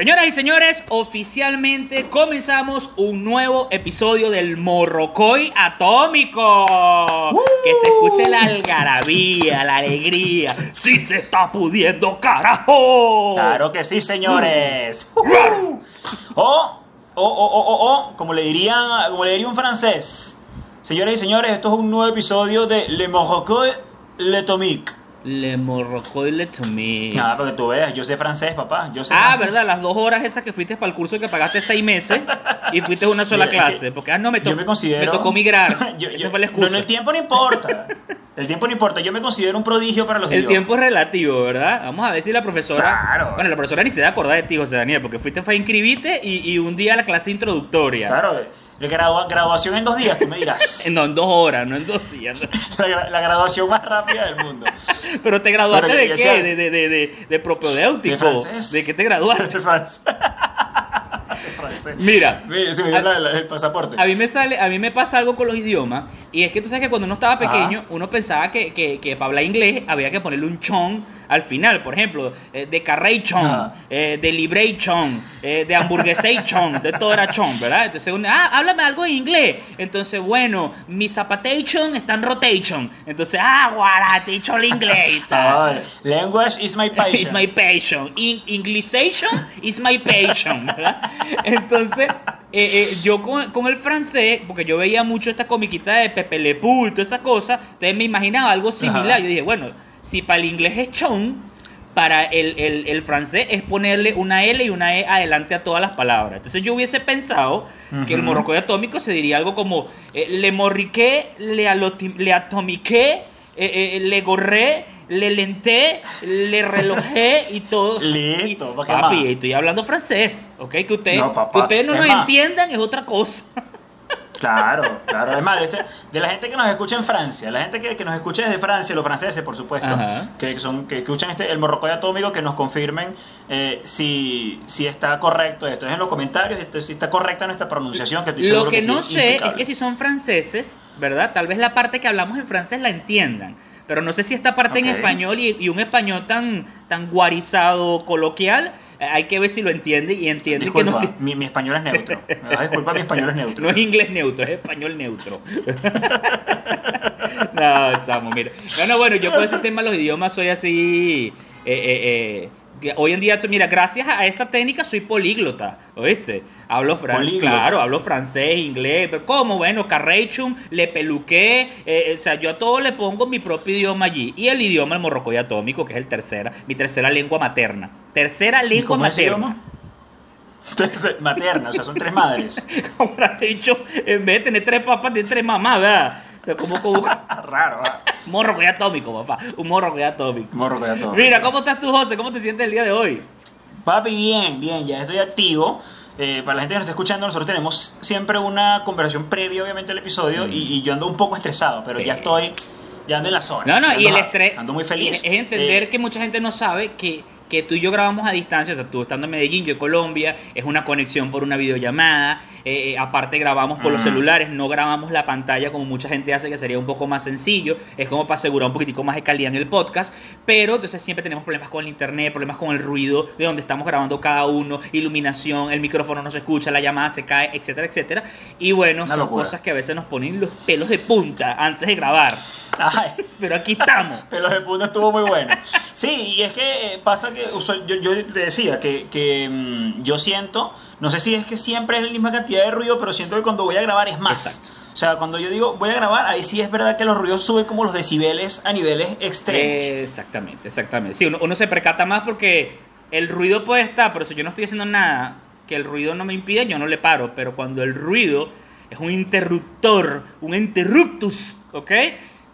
Señoras y señores, oficialmente comenzamos un nuevo episodio del Morrocoy Atómico. Que se escuche la algarabía, la alegría. ¡Sí se está pudiendo, carajo! Claro que sí, señores. o, o, o, o, o, como le dirían, como le diría un francés. Señoras y señores, esto es un nuevo episodio de Le Morrocoy L'Atomique. Le Morrocoy Le Tomé. Nada, porque tú veas, yo sé francés, papá. Yo sé Ah, francés. verdad, las dos horas esas que fuiste para el curso que pagaste seis meses y fuiste una sola Mira, es clase. que Porque, ah, no, me, to- yo me considero... me tocó migrar. Yo- Esa fue la excusa. no, el tiempo no importa. El tiempo no importa. Yo me considero un prodigio para los El idiomas. tiempo es relativo, ¿verdad? Vamos a ver si la profesora. Claro. Bueno, la profesora ni se da acordar de ti, José Daniel, porque fuiste fue a inscribirte y, y un día a la clase introductoria. Claro, gradua- graduación en dos días, tú me dirás. No, en dos horas, no en dos días. La, gra- la graduación más rápida del mundo. Pero te graduaste Pero de qué? De, de, de, de, de propedéutico. De francés. ¿De qué te graduaste? De francés. De francés. Mira. Mira, se me dio a- la- la- el pasaporte. A mí me sale, a mí me pasa algo con los idiomas y es que tú sabes que cuando uno estaba pequeño Ajá. uno pensaba que, que, que para hablar inglés había que ponerle un chon al final, por ejemplo, eh, de carration, Ajá. eh, de libration, eh, de hamburguesation, entonces todo era chon, ¿verdad? Entonces uno, ah, háblame algo en inglés. Entonces, bueno, mi zapatation está en rotation. Entonces, ah, guara, te he dicho el inglés. Ay, language is my passion. Is my passion. In Englishation is my passion. ¿verdad? Entonces, eh, eh, yo con, con el francés, porque yo veía mucho esta comiquita de Pepe Le y todas esas cosas, entonces me imaginaba algo similar. Ajá. Yo dije, bueno, si para el inglés es chon, para el, el- el francés es ponerle una L y una E adelante a todas las palabras. Entonces yo hubiese pensado que el morrocoy atómico se diría algo como eh, le morriqué, le, le atomiqué, eh, eh, le gorré, le lenté, le relojé y todo. Listo, Y- ¿pa' qué papi, más? estoy hablando francés, ¿ok? Que, ustedes No, papá, que ustedes no nos entiendan es otra cosa. Claro, claro. Además, de, este- de la gente que nos escucha en Francia, la gente que, que nos escucha desde Francia, los franceses, por supuesto, Ajá. que, son, que escuchan este, el morrocoy atómico, que nos confirmen eh, si, si está correcto esto. Es en los comentarios, esto- si está correcta nuestra pronunciación, que estoy Lo seguro que sí no sé es que si son franceses, ¿verdad? Tal vez la parte que hablamos en francés la entiendan. Pero no sé si esta parte en español y, y un español tan, tan guarizado, coloquial, hay que ver si lo entiende y entiende que Disculpa, no, mi, mi español es neutro. Me vas a disculpar, mi español es neutro. no es inglés neutro, es español neutro. no, chamo, mira. Bueno, bueno, yo con este tema de los idiomas soy así. eh, eh, eh, hoy en día, mira, gracias a esa técnica soy políglota, ¿oíste? Hablo francés, claro, hablo francés, inglés, pero ¿cómo? Bueno, carrechum, le peluqué, eh, eh, o sea, yo a todo le pongo mi propio idioma allí. Y el idioma, el morrocoy atómico, que es el tercera, mi tercera lengua materna. Tercera ¿Y lengua cómo materna. Materna, o sea, son tres madres. Como te he dicho, en vez de tener tres papas, tiene tres mamás, ¿verdad? O sea, como, como Raro, un morrocoy atómico, papá. Un morrocoy atómico. Morrocoy atómico. Mira, ¿cómo estás tú, José? ¿Cómo te sientes el día de hoy? Papi, bien, bien, ya estoy activo. Eh, para la gente que nos está escuchando, nosotros tenemos siempre una conversación previa, obviamente, al episodio. Y, y yo ando un poco estresado, pero Mm. Sí. ya estoy, ya ando en la zona. No, no, Ando y el estrés. Ando muy feliz. Es, es entender Eh, que mucha gente no sabe que, que tú y yo grabamos a distancia. O sea, tú estando en Medellín, yo en Colombia, es una conexión por una videollamada. eh, eh, aparte, grabamos por los Mm. celulares, no grabamos la pantalla como mucha gente hace, que sería un poco más sencillo. Es como para asegurar un poquitico más de calidad en el podcast. Pero entonces siempre tenemos problemas con el internet, problemas con el ruido de donde estamos grabando cada uno, iluminación, el micrófono no se escucha, la llamada se cae, etcétera, etcétera. Y bueno, Una son locura. cosas que a veces nos ponen los pelos de punta antes de grabar. Ay, Pero aquí estamos. pero de punto estuvo muy bueno. Sí, y es que eh, pasa que yo te decía que, que mm, yo siento, no sé si es que siempre es la misma cantidad de ruido, pero siento que cuando voy a grabar es más. Exacto. O sea, cuando yo digo voy a grabar, ahí sí es verdad que los ruidos suben como los decibeles a niveles extremos. Exactamente, exactamente. Sí, uno, uno se percata más porque el ruido puede estar, pero si yo no estoy haciendo nada que el ruido no me impida, yo no le paro. Pero cuando el ruido es un interruptor, un interruptus, ¿ok?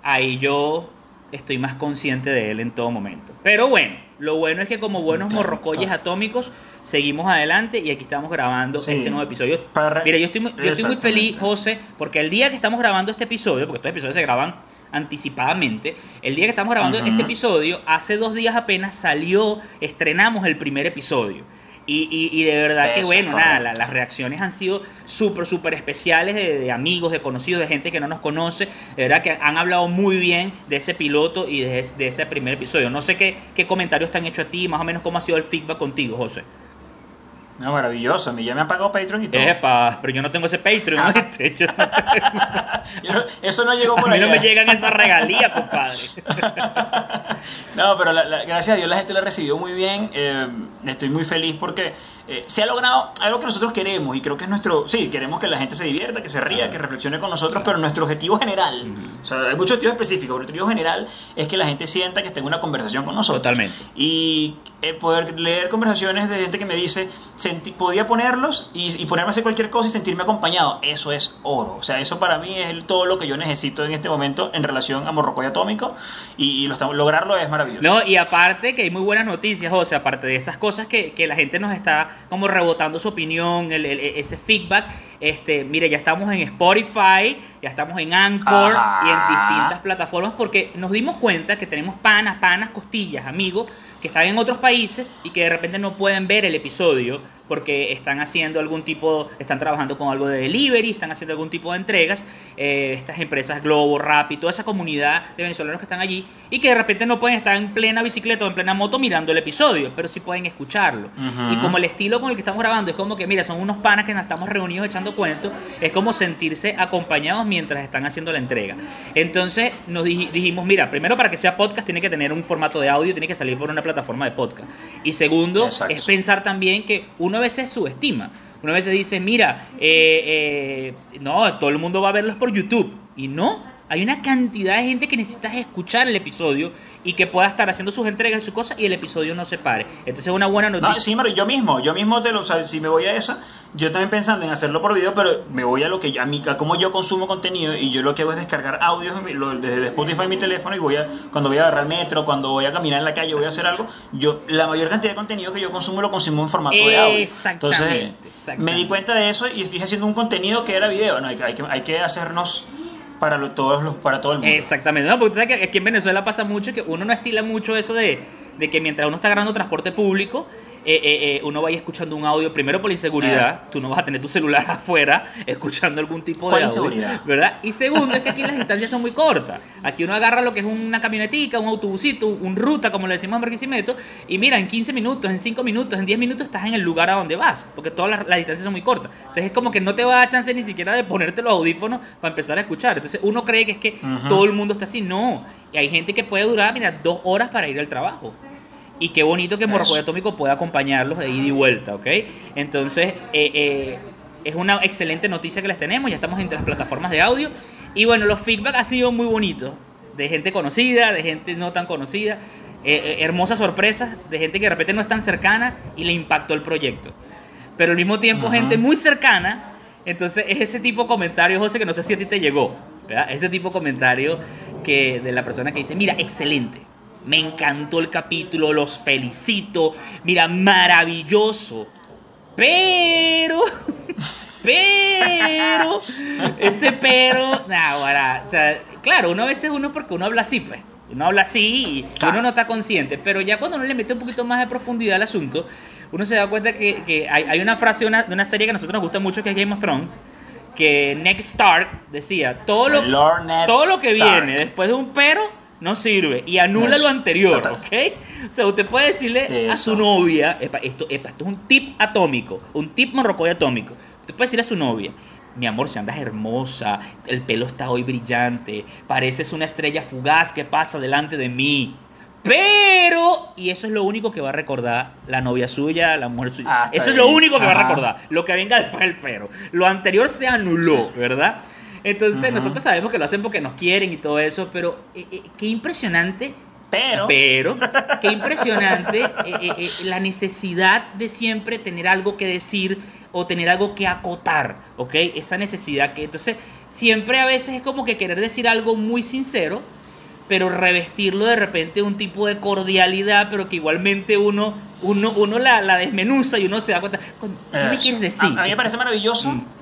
Ahí yo estoy más consciente de él en todo momento. Pero bueno, lo bueno es que como buenos Claro, atómicos, seguimos adelante y aquí estamos grabando Sí. este nuevo episodio. Para Mira, yo estoy, muy, yo estoy muy feliz. José, porque el día que estamos grabando este episodio, porque estos episodios se graban anticipadamente, el día que estamos grabando este episodio, hace dos días apenas salió, estrenamos el primer episodio. Y, y- y de verdad que bueno, nada, la- las reacciones han sido súper, súper especiales de, de amigos, de conocidos, de gente que no nos conoce. De verdad que han hablado muy bien de ese piloto y de, ese- de ese primer episodio. No sé qué, qué comentarios te han hecho a ti, más o menos cómo ha sido el feedback contigo, José. No, maravilloso. A mí ya me han pagado Patreon y todo. Epa, pero yo no tengo ese Patreon. Yo no- eso no llegó por a mí no me llegan esas regalías, compadre. No, pero la- la- gracias a Dios la gente lo ha recibido muy bien. eh, estoy muy feliz porque eh, se ha logrado algo que nosotros queremos y creo que es nuestro... Sí, queremos que la gente se divierta, que se ría, que reflexione con nosotros, pero nuestro objetivo general, o sea, hay muchos objetivos específicos, pero el objetivo general es que la gente sienta que en una conversación con nosotros. Totalmente. Y eh, poder leer conversaciones de gente que me dice, podía ponerlos y, y ponerme a hacer cualquier cosa y sentirme acompañado. Eso es oro. O sea, eso para mí es el- todo lo que yo necesito en este momento en relación a Morrocoy Atómico y, y lo estamos- lograrlo es maravilloso. No, y aparte que hay muy buenas noticias, José, aparte de esas cosas que, que la gente nos está como rebotando su opinión, el- el- ese feedback. Este, mire, ya estamos en Spotify, ya estamos en Anchor Ajá. y en distintas plataformas porque nos dimos cuenta que tenemos panas, panas, costillas, amigos que están en otros países y que de repente no pueden ver el episodio porque están haciendo algún tipo, están trabajando con algo de delivery, están haciendo algún tipo de entregas, eh, estas empresas Globo, Rappi, toda esa comunidad de venezolanos que están allí y que de repente no pueden estar en plena bicicleta o en plena moto mirando el episodio, pero sí pueden escucharlo. Ujú. Y como el estilo con el que estamos grabando es como que, mira, son unos panas que nos estamos reunidos echando cuentos, es como sentirse acompañados mientras están haciendo la entrega. Entonces nos dij- dijimos, mira, primero para que sea podcast tiene que tener un formato de audio, tiene que salir por una plataforma de podcast. Y segundo, Exacto. es pensar también que uno a veces subestima. Uno a veces dice, mira, eh, eh, no, todo el mundo va a verlos por YouTube. Y no, hay una cantidad de gente que necesita escuchar el episodio y que pueda estar haciendo sus entregas y sus cosas y el episodio no se pare. Entonces es una buena noticia. No, sí, pero yo mismo, yo mismo te lo, o sea, si me voy a esa, yo también pensando en hacerlo por video, pero me voy a lo que yo- a mí, a cómo yo consumo contenido y yo lo que hago es descargar audios desde Spotify en mi teléfono y voy a, cuando voy a agarrar metro, cuando voy a caminar en la calle, voy a hacer algo, yo, la mayor cantidad de contenido que yo consumo lo consumo en formato de audio. Exactamente, Entonces, exactamente. me di cuenta de eso y estoy haciendo un contenido que era video, no, hay, que- hay que, hay que hacernos para lo- todos los, para todo el mundo. Exactamente, no, porque tú sabes que aquí en Venezuela pasa mucho que uno no estila mucho eso de, de que mientras uno está agarrando transporte público, eh, eh, eh, uno vaya escuchando un audio, primero por la inseguridad, tú no vas a tener tu celular afuera escuchando algún tipo de ¿Cuál audio, inseguridad? ¿verdad? Y segundo es que aquí las distancias son muy cortas. Aquí uno agarra lo que es una camionetica, un autobusito, un ruta, como le decimos en Barquisimeto, y mira, en 15 minutos, en 5 minutos, en 10 minutos estás en el lugar a donde vas, porque todas las, las distancias son muy cortas. Entonces es como que no te va a dar chance ni siquiera de ponerte los audífonos para empezar a escuchar. Entonces uno cree que es que todo el mundo está así. No, y hay gente que puede durar, mira, dos horas para ir al trabajo. Y qué bonito que. Morrocoy Atómico pueda acompañarlos de ida y vuelta, ¿ok? Entonces, eh, eh, es una excelente noticia que les tenemos, ya estamos entre las plataformas de audio. Y bueno, los feedback han sido muy bonitos, de gente conocida, de gente no tan conocida, eh, eh, hermosas sorpresas, de gente que de repente no es tan cercana y le impactó el proyecto. Pero al mismo tiempo, Ujú. gente muy cercana, entonces es ese tipo de comentario, José, que no sé si a ti te llegó, ¿verdad? Ese tipo de comentario que de la persona que dice, mira, excelente, me encantó el capítulo, los felicito, mira, maravilloso, pero, pero, ese pero, nah, ahora, o sea, claro, uno a veces uno porque uno habla así, pues, uno habla así y uno no está consciente, pero ya cuando uno le mete un poquito más de profundidad al asunto, uno se da cuenta que, que hay, hay una frase de una, de una serie que a nosotros nos gusta mucho que es Game of Thrones, que Ned Stark decía, todo lo, todo lo que Stark. viene después de un pero no sirve y anula Yes, lo anterior, total. ¿ok? O sea, usted puede decirle a su novia, epa, esto, epa, esto es un tip atómico, un tip morrocoy atómico. Usted puede decirle a su novia, mi amor, si andas hermosa, el pelo está hoy brillante, pareces una estrella fugaz que pasa delante de mí. Pero, y eso es lo único que va a recordar la novia suya, la mujer suya. Hasta eso es lo único que va a Ajá. recordar. Lo que venga después del pero. Lo anterior se anuló, ¿verdad? Entonces, nosotros sabemos que lo hacen porque nos quieren y todo eso, pero eh, eh, qué impresionante Pero, pero, qué impresionante eh, eh, la necesidad de siempre tener algo que decir o tener algo que acotar, ¿ok? Esa necesidad que entonces siempre a veces es como que querer decir algo muy sincero, pero revestirlo de repente de un tipo de cordialidad, pero que igualmente uno, uno, uno la, la desmenuza y uno se da cuenta, "Coño, ¿qué me quieres decir? A, a mí me parece maravilloso. Mm.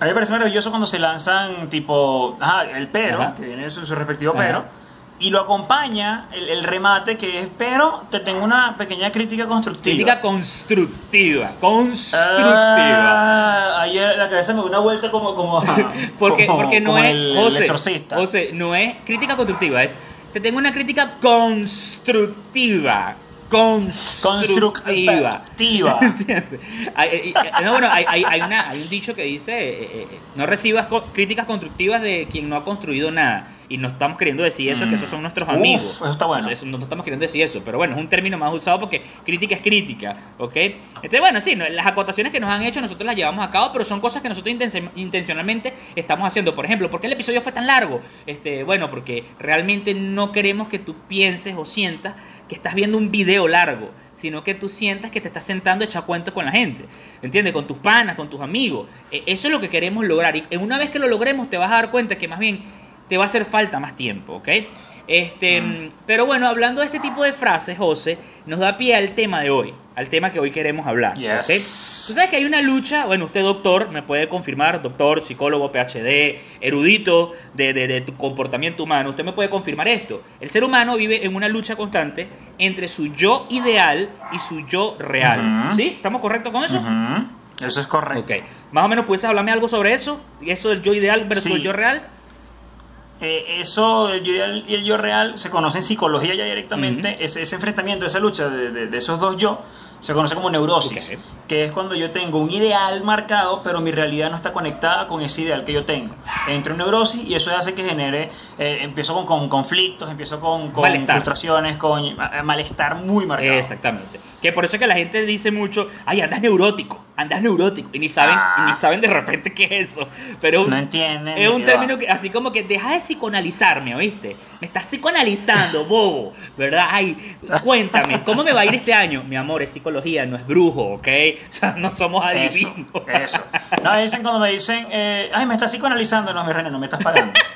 A mí me parece maravilloso cuando se lanzan tipo, ajá, el pero, Ajá. que viene su, su respectivo Ajá. pero, y lo acompaña el, el remate que es, pero te tengo una pequeña crítica constructiva. Crítica constructiva, constructiva. Ah, ayer la cabeza me dio una vuelta como, como, Porque, como- porque no como es. el, el José, exorcista. José, no es crítica constructiva, es. Te tengo una crítica constructiva. Constructiva. Constructiva. ¿Entiendes? Hay, hay- no, bueno, hay, una- hay un dicho que dice, eh, eh, no recibas co- críticas constructivas de quien no ha construido nada. Y no estamos queriendo decir eso, que esos son nuestros Mm. Uf, amigos. eso está bueno. Eso- no, no estamos queriendo decir eso, pero bueno, es un término más usado porque crítica es crítica, ¿ok? Entonces, bueno, sí, las acotaciones que nos han hecho nosotros las llevamos a cabo, pero son cosas que nosotros intencionalmente estamos haciendo. Por ejemplo, ¿por qué el episodio fue tan largo? Este, bueno, porque realmente no queremos que tú pienses o sientas que estás viendo un video largo, sino que tú sientas que te estás sentando a echar cuentos con la gente, ¿entiendes? Con tus panas, con tus amigos. E- Eso es lo que queremos lograr. Y una vez que lo logremos, te vas a dar cuenta que más bien te va a hacer falta más tiempo, ¿ok? Este, Mm. Pero bueno, hablando de este tipo de frases, José, nos da pie al tema de hoy, al tema que hoy queremos hablar. Yes. Tú sabes que hay una lucha, bueno, usted doctor me puede confirmar, doctor, psicólogo, PhD, erudito de, de- de tu comportamiento humano, usted me puede confirmar esto. El ser humano vive en una lucha constante entre su yo ideal y su yo real. ¿Sí? ¿Estamos correctos con eso? Eso es correcto. Ok. Más o menos, ¿puedes hablarme algo sobre eso? ¿Y eso del yo ideal versus Sí. el yo real? Eh, eso del yo ideal y el yo real se conoce en psicología ya directamente. Ese, ese enfrentamiento, esa lucha de, de- esos dos yo se conoce como neurosis. Ok. Que es cuando yo tengo un ideal marcado, pero mi realidad no está conectada con ese ideal que yo tengo. Entro en neurosis y eso hace que genere. eh, empiezo con, con conflictos, empiezo con, con Malestar. frustraciones, con malestar muy marcado. Exactamente. Que por eso es que la gente dice mucho, ay, andas neurótico, andas neurótico. Y ni saben, Ah. y ni saben de repente qué es eso. Pero No entienden es un término que, así como que deja de psicoanalizarme, ¿oíste? Me estás psicoanalizando, bobo, ¿verdad? Ay, cuéntame, ¿cómo me va a ir este año? Mi amor, es psicología, no es brujo, ¿ok? O sea, no somos Eso, adivinos. eso. No, me dicen cuando me dicen, eh, ay, me estás psicoanalizando. No, mi reina, no me estás pagando.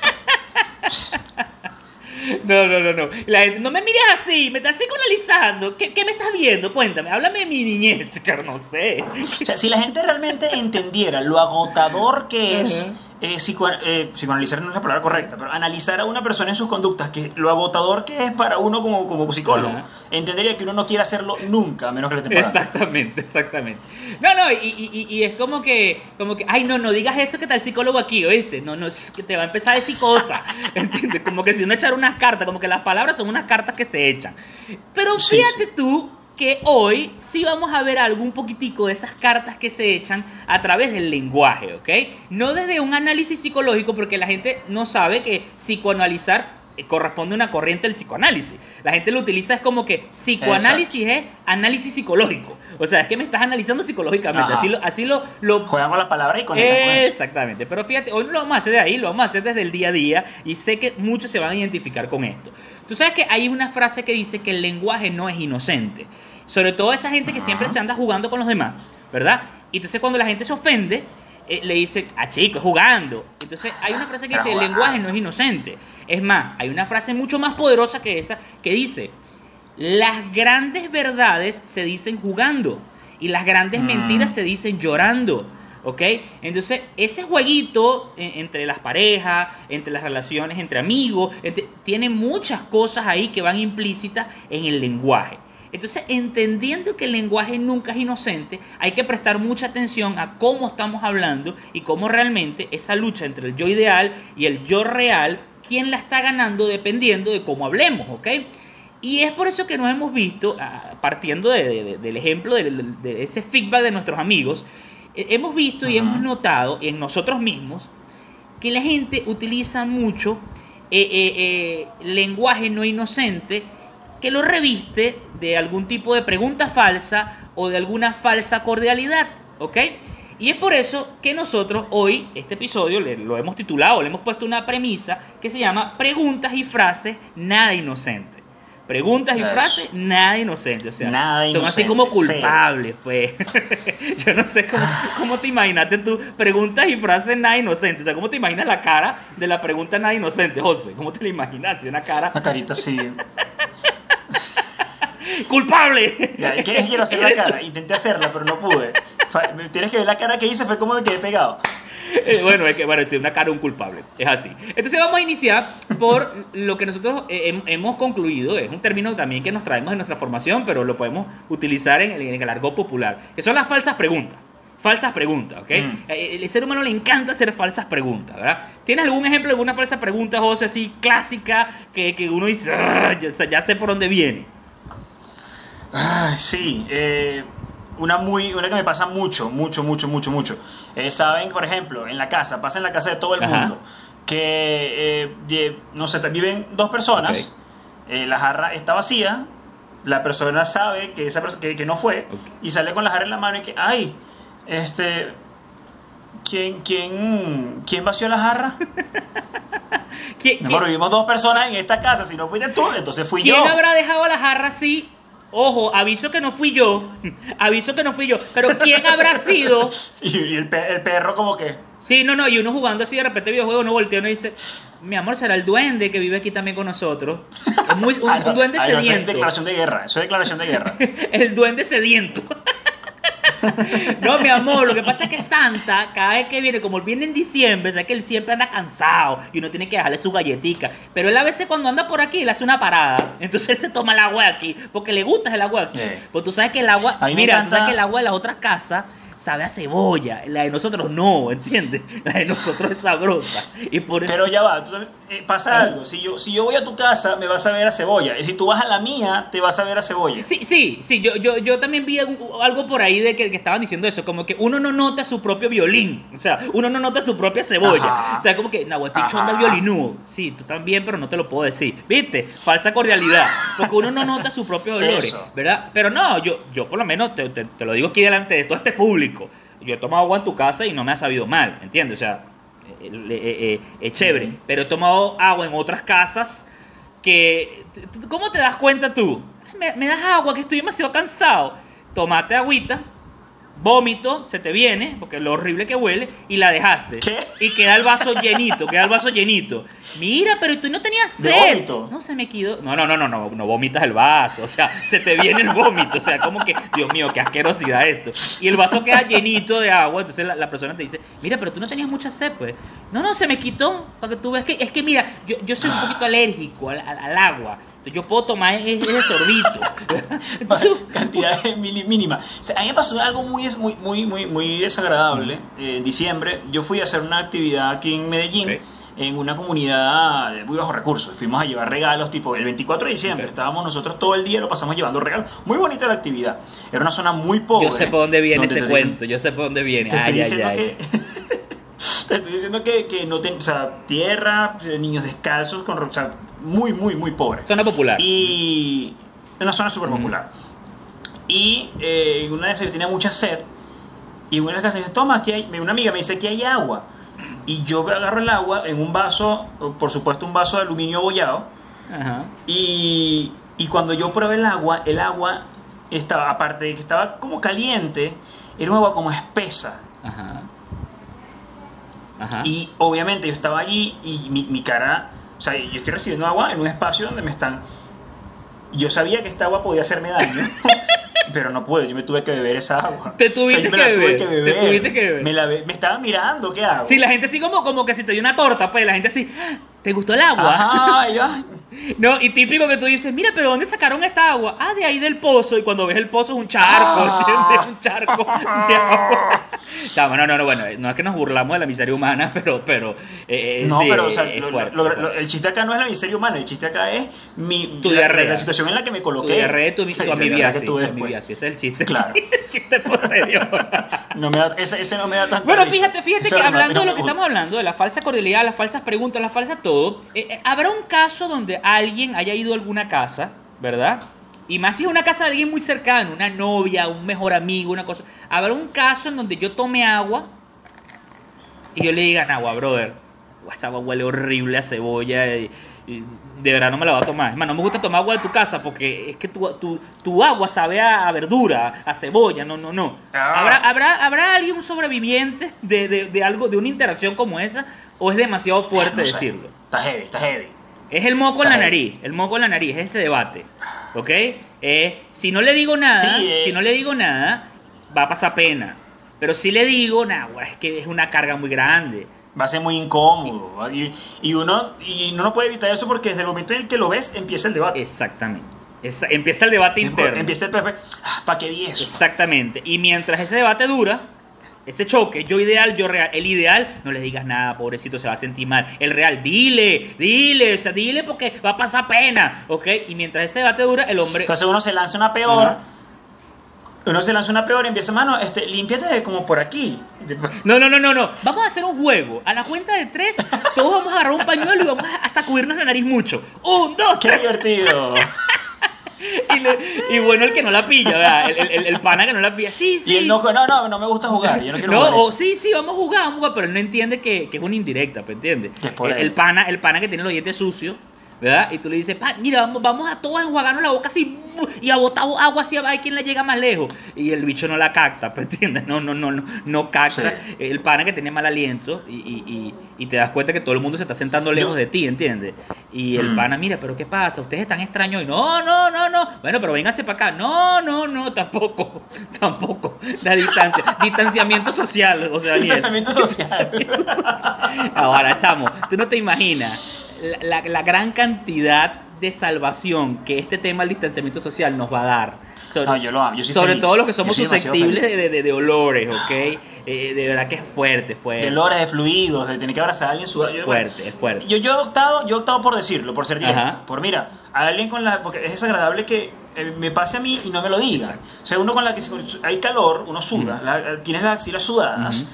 No, no, no, no. La gente, no me mires así, me estás psicoanalizando. ¿Qué, qué me estás viendo? Cuéntame, háblame de mi niñez, que no sé. O sea, si la gente realmente entendiera lo agotador que es. Eh, psico- eh, psicoanalizar no es la palabra correcta, pero analizar a una persona en sus conductas, que lo agotador que es para uno como, como psicólogo, Ajá. entendería que uno no quiere hacerlo nunca, a menos que le estén pagando. Exactamente, exactamente. No, no, y, y- es como que, como que, ay, no, no digas eso que está el psicólogo aquí, ¿oíste? No, no, que te va a empezar a decir cosas, ¿entiendes? Como que si uno echara unas cartas, como que las palabras son unas cartas que se echan. Pero Sí, fíjate sí. tú que hoy sí vamos a ver algo un poquitico de esas cartas que se echan a través del lenguaje, ¿ok? No desde un análisis psicológico, porque la gente no sabe que psicoanalizar corresponde a una corriente del psicoanálisis. La gente lo utiliza es como que psicoanálisis es análisis psicológico. O sea, es que me estás analizando psicológicamente. Ajá. Así lo, así lo, lo Juegan con la palabra y con. Exactamente, pero fíjate, hoy no lo vamos a hacer de ahí, lo vamos a hacer desde el día a día y sé que muchos se van a identificar con esto. Tú sabes que hay una frase que dice que el lenguaje no es inocente, sobre todo esa gente que siempre se anda jugando con los demás, ¿verdad? Y entonces cuando la gente se ofende, eh, le dice, ah chico, es jugando. Entonces hay una frase que dice, el lenguaje no es inocente. Es más, hay una frase mucho más poderosa que esa que dice, las grandes verdades se dicen jugando y las grandes Mm. mentiras se dicen llorando. ¿Ok? Entonces, ese jueguito eh, entre las parejas, entre las relaciones, entre amigos, entre- tiene muchas cosas ahí que van implícitas en el lenguaje. Entonces, entendiendo que el lenguaje nunca es inocente, hay que prestar mucha atención a cómo estamos hablando y cómo realmente esa lucha entre el yo ideal y el yo real, quién la está ganando dependiendo de cómo hablemos, ¿ok? Y es por eso que nos hemos visto, ah, partiendo de- de- de- del ejemplo de, ese feedback de nuestros amigos, eh, hemos visto y hemos notado en nosotros mismos que la gente utiliza mucho eh, eh, eh, lenguaje no inocente que lo reviste de algún tipo de pregunta falsa o de alguna falsa cordialidad, ¿ok? Y es por eso que nosotros hoy, este episodio, lo hemos titulado, le hemos puesto una premisa que se llama Preguntas y frases nada inocentes. Preguntas y frases nada inocentes. O sea, Nada son así inocente, como culpables, pues. Yo no sé cómo, cómo te imaginaste tú. Preguntas y frases nada inocentes. O sea, ¿cómo te imaginas la cara de la pregunta nada inocente, José? ¿Cómo te la imaginas? Una cara Una carita así. culpable. Ya, ¿Quieres quiero hacer la cara? Intenté hacerla, pero no pude. Tienes que ver la cara que hice, fue como me quedé pegado. Eh, bueno, es que bueno, sí, una cara un culpable. Es así. Entonces vamos a iniciar por lo que nosotros eh, hem- hemos concluido. Es un término también que nos traemos de nuestra formación, pero lo podemos utilizar en el, en el argot popular. Que son las falsas preguntas. Falsas preguntas, ¿ok? Mm. Eh, El ser humano le encanta hacer falsas preguntas, ¿verdad? ¿Tienes algún ejemplo de alguna falsa pregunta, José, así clásica, que, que uno dice, "Ah, ya, ya sé por dónde viene? Ay, sí, eh, una muy, una que me pasa mucho, mucho, mucho, mucho, mucho. Eh, Saben, por ejemplo, en la casa, pasa en la casa de todo el Ajá. mundo, que, eh, no sé, viven dos personas, Ok. eh, la jarra está vacía, la persona sabe que, esa que, que no fue, Ok. y sale con la jarra en la mano y que, ay, este, ¿quién, quién, quién vació la jarra? ¿Quién, Mejor quién- vivimos dos personas en esta casa, si no fuiste tú, entonces fui quién yo. habrá dejado la jarra así? Ojo, aviso que no fui yo. aviso que no fui yo. Pero ¿quién habrá sido? Y, el, pe- el perro como que... Sí, no, no, y uno jugando así de repente videojuego, uno voltea y uno dice, mi amor, será el duende que vive aquí también con nosotros. Es muy, un, Ah, un duende ah, no, eso es sediento. declaración de guerra, eso es declaración de guerra. el duende sediento. No, mi amor, lo que pasa es que Santa, cada vez que viene, como él viene en diciembre, sabe que él siempre anda cansado y uno tiene que dejarle su galletica. Pero él a veces cuando anda por aquí, él hace una parada. Entonces él se toma el agua de aquí, porque le gusta el agua de aquí. Sí. Pues tú sabes que el agua, mira, tú sabes que el agua de las otras casas sabe a cebolla, la de nosotros no, ¿entiendes? La de nosotros es sabrosa. Y por eso... Pero ya va, tú eh, pasa algo. Si yo, si yo voy a tu casa, me vas a ver a cebolla. Y si tú vas a la mía, te vas a ver a cebolla. Sí, sí, sí, yo, yo, yo también vi algo por ahí de que, que estaban diciendo eso, como que uno no nota su propio violín, o sea, uno no nota su propia cebolla, Ajá. o sea, como que, anda Ajá. violinúo, sí, tú también, pero no te lo puedo decir, ¿viste? Falsa cordialidad, porque uno no nota su propio olores, Eso. ¿verdad? Pero no, yo, yo por lo menos te, te- te lo digo aquí delante de todo este público, yo he tomado agua en tu casa y no me ha sabido mal, ¿entiendes? O sea, eh, eh, eh, es chévere, pero he tomado agua en otras casas que... ¿tú- ¿Cómo te das cuenta tú? Me, me das agua que estoy demasiado cansado. Tomate agüita, vómito, se te viene, porque lo horrible que huele, y la dejaste. ¿Qué? Y queda el vaso llenito, queda el vaso llenito. Mira, pero tú no tenías ¿De sed. No se me quedó. No, no, no, no, no, no vomitas el vaso. O sea, se te viene el vómito. O sea, como que, Dios mío, qué asquerosidad esto. Y el vaso queda llenito de agua. Entonces la, la persona te dice, mira, pero tú no tenías mucha sed, pues. No, no, se me quitó. Para que tú veas que. Es que mira, yo, yo soy un poquito alérgico al, al- al agua. Entonces yo puedo tomar ese, ese sorbito. Entonces, cantidad mili- mínima. O sea, a mí me pasó algo muy, muy, muy, muy, muy desagradable. Eh, en diciembre yo fui a hacer una actividad aquí en Medellín. En una comunidad de muy bajos recursos. Fuimos a llevar regalos, tipo el 24 de diciembre. Estábamos nosotros todo el día, lo pasamos llevando regalos. Muy bonita la actividad. Era una zona muy pobre. yo sé por dónde viene ese te- cuento. Yo sé por dónde viene. Te estoy Ay, ay, diciendo ay. que. te estoy diciendo que, que no ten- o sea, tierra, eh, niños descalzos, con, ro- o sea, muy, muy, muy pobre. Zona popular. Y una zona súper popular. Y eh, una esas yo tenía mucha sed. Y una de las casas me dice, toma, aquí hay, una amiga me dice, aquí hay agua. Y yo agarro el agua en un vaso, por supuesto un vaso de aluminio bollado. Ajá. Y, y cuando yo probé el agua, el agua estaba, aparte de que estaba como caliente, era un agua como espesa. Ajá. Ajá. Y obviamente yo estaba allí y mi, mi cara, o sea, yo estoy recibiendo agua en un espacio donde me están... Yo sabía que esta agua podía hacerme daño, pero no pude, yo me tuve que beber esa agua. Te tuviste que la tuve beber, que te beber. tuviste que beber. Me, la be- me estaban mirando, ¿qué hago? Sí, la gente así como, como que si te dio una torta, pues la gente así, "Ah, ¿te gustó el agua? Ajá, No, y típico que tú dices, mira, pero ¿dónde sacaron esta agua? Ah, de ahí del pozo. Y cuando ves el pozo es un charco, Ah. ¿entiendes? Un charco de agua. O sea, bueno, no, no, bueno, no es que nos burlamos de la miseria humana, pero, pero, eh, no, sí, pero o sea, es lo- fuerte, lo- es lo- fuerte. el chiste acá no es la miseria humana, el chiste acá es mi, Tu la, diarrea. la situación en la que me Tu coloqué. diarrea, tu, tu diarrea amibiasis, que tu amibiasis, ese es el chiste. Claro. el chiste posterior. No me da, ese, ese no me da tanta Bueno, risa. fíjate, fíjate Ese que hablando de no lo que estamos hablando, de la falsa cordialidad, las falsas preguntas, las falsas todo, eh, eh, habrá un caso donde alguien haya ido a alguna casa, ¿verdad? Y más si es una casa de alguien muy cercano, una novia, un mejor amigo, una cosa. Habrá un caso en donde yo tome agua y yo le diga, agua, brother, esta agua huele horrible a cebolla y, y de verdad no me la voy a tomar. Es más, no me gusta tomar agua de tu casa porque es que tu, tu, tu agua sabe a, a verdura, a cebolla, no, no, no. Ah. ¿Habrá, habrá, ¿Habrá alguien sobreviviente de, de, de algo, de una interacción como esa? ¿O es demasiado fuerte No sé. decirlo? Está heavy, está heavy. Es el moco en la Está nariz, el moco en la nariz, es ese debate. ¿Ok? Eh, si no le digo nada, Sí, eh. si no le digo nada, va a pasar pena. Pero si le digo, güey, es que es una carga muy grande. Va a ser muy incómodo. Y, y uno y no puede evitar eso porque desde el momento en el que lo ves empieza el debate. Exactamente. Empieza el debate interno. Empieza el pepe. ¿Para qué vi eso? Exactamente. Y mientras ese debate dura, ese choque, yo ideal, yo real. El ideal, no le digas nada, pobrecito, se va a sentir mal. El real, dile, dile, o sea, dile porque va a pasar pena, ¿ok? Y mientras ese debate dura, el hombre... Entonces uno se lanza una peor. Ajá. Uno se lanza una peor y empieza, mano, este, límpiate como por aquí. No, no, no, no, no. Vamos a hacer un juego. A la cuenta de tres, todos vamos a agarrar un pañuelo y vamos a sacudirnos la nariz mucho. Un, dos, ¡Qué tres. divertido! Y, le- y bueno, el que no la pilla, ¿verdad? El, el- el pana que no la pilla. Sí, sí. Y él no, no, no, no me gusta jugar, yo no quiero No, jugar o eso. sí, sí, vamos a jugar, vamos a jugar, pero él no entiende que, que es una indirecta, ¿me entiendes? El, el pana, el pana que tiene los dientes sucios, ¿verdad? Y tú le dices, pa, mira, vamos, vamos a todos enjuagarnos la boca así y a botar agua así a ver quién le llega más lejos. Y el bicho no la capta, ¿me entiendes? No, no, no, no, no capta. Sí. El pana que tiene mal aliento y, y, y, y te das cuenta que todo el mundo se está sentando lejos Yo- de ti, ¿entiendes? Y el Mm. pana, mira, pero ¿qué pasa? Ustedes están extraños y no, no, no, no. Bueno, pero vénganse para acá. No, no, no, tampoco, tampoco. La distancia, distanciamiento social, o sea, Pensamiento social. Ahora, chamo, tú no te imaginas la, la- la gran cantidad de salvación que este tema del distanciamiento social nos va a dar. Sobre, No, yo lo amo, yo sobre feliz. todo los que somos susceptibles de, de- de olores, ¿ok? Eh, de verdad que es fuerte, fuerte. de olores, de fluidos, de tener que abrazar a alguien sudado. Yo- fuerte, es fuerte. Yo, yo he optado, yo he optado por decirlo, por ser directo. Ajá. Por mira, a alguien con la. Porque es desagradable que eh, me pase a mí y no me lo diga. Exacto. O sea, uno con la que hay calor, uno suda, la- tienes las axilas sudadas. Ujú.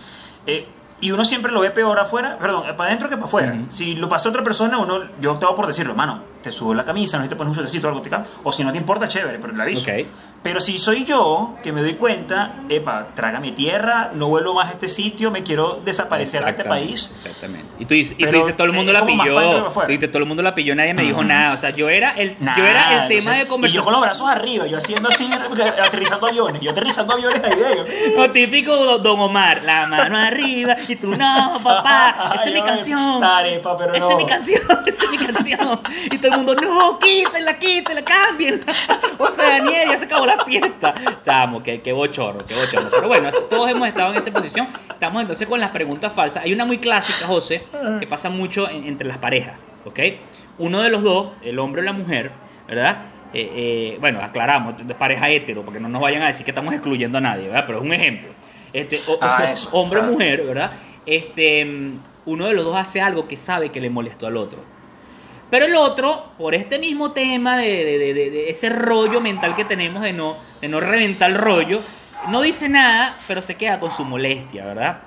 eh, y uno siempre lo ve peor afuera, perdón, para adentro que para afuera. Si lo pasa a otra persona, uno, yo he optado por decirlo, mano, te subo la camisa, no te pones un suétercito o algo, te o si no te importa, chévere, pero le aviso. Pero si soy yo que me doy cuenta, epa, trágame tierra, no vuelvo más a este sitio, me quiero desaparecer de este país. Exactamente. Y tú dices, y tú dices, todo el mundo la pilló. Tú dices, todo el mundo la pilló, nadie me dijo nada. O sea, yo era el, Nada, yo era el no tema sé. de Y yo conversación. con los brazos arriba, yo haciendo así, aterrizando aviones, yo aterrizando aviones ahí de ellos. Lo típico do- Don Omar, la mano arriba y tú no, papá, esa es mi canción. esa arepa, pero esa no. es mi canción, esa es mi canción. Y todo el mundo, no, quítela, quítela, cambien. O sea, Daniel, ya se acabó la fiesta. Chamo, qué, qué bochorno, qué bochorno. Pero bueno, todos hemos estado en esa posición. Estamos entonces con las preguntas falsas. Hay una muy clásica, José, que pasa mucho en- entre las parejas, ¿ok? Uno de los dos, el hombre o la mujer, ¿verdad? Eh, eh, bueno, aclaramos, de pareja hetero, porque no nos vayan a decir que estamos excluyendo a nadie, ¿verdad? Pero es un ejemplo. Este, o- Ah, eso, hombre o mujer, ¿verdad? Este, mm, uno de los dos hace algo que sabe que le molestó al otro. Pero el otro, por este mismo tema de, de- de- de- de ese rollo mental que tenemos de no, de no reventar el rollo, no dice nada, pero se queda con su molestia, ¿verdad?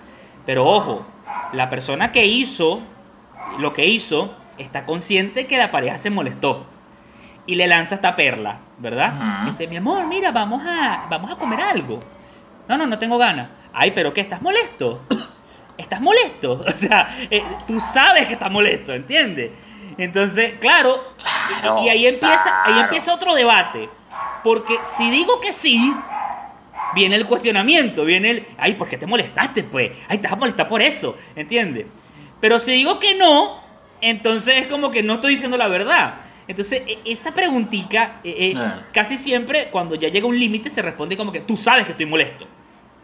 Pero ojo, la persona que hizo lo que hizo está consciente que la pareja se molestó y le lanza esta perla, ¿verdad? Este, mi amor, mira, vamos a, vamos a comer algo. No, no, no tengo ganas. Ay, pero ¿qué? ¿Estás molesto? ¿Estás molesto? O sea, eh, tú sabes que estás molesto, ¿entiendes? Entonces, claro, y- Claro, y, ahí empieza, ahí empieza otro debate. Porque si digo que sí, viene el cuestionamiento, viene el, ay, ¿por qué te molestaste, pues? Ay, te vas a molestar por eso, ¿entiendes? Pero si digo que no, entonces es como que no estoy diciendo la verdad. Entonces, e- esa preguntica, eh, eh, Ah. casi siempre, cuando ya llega un límite, se responde como que tú sabes que estoy molesto.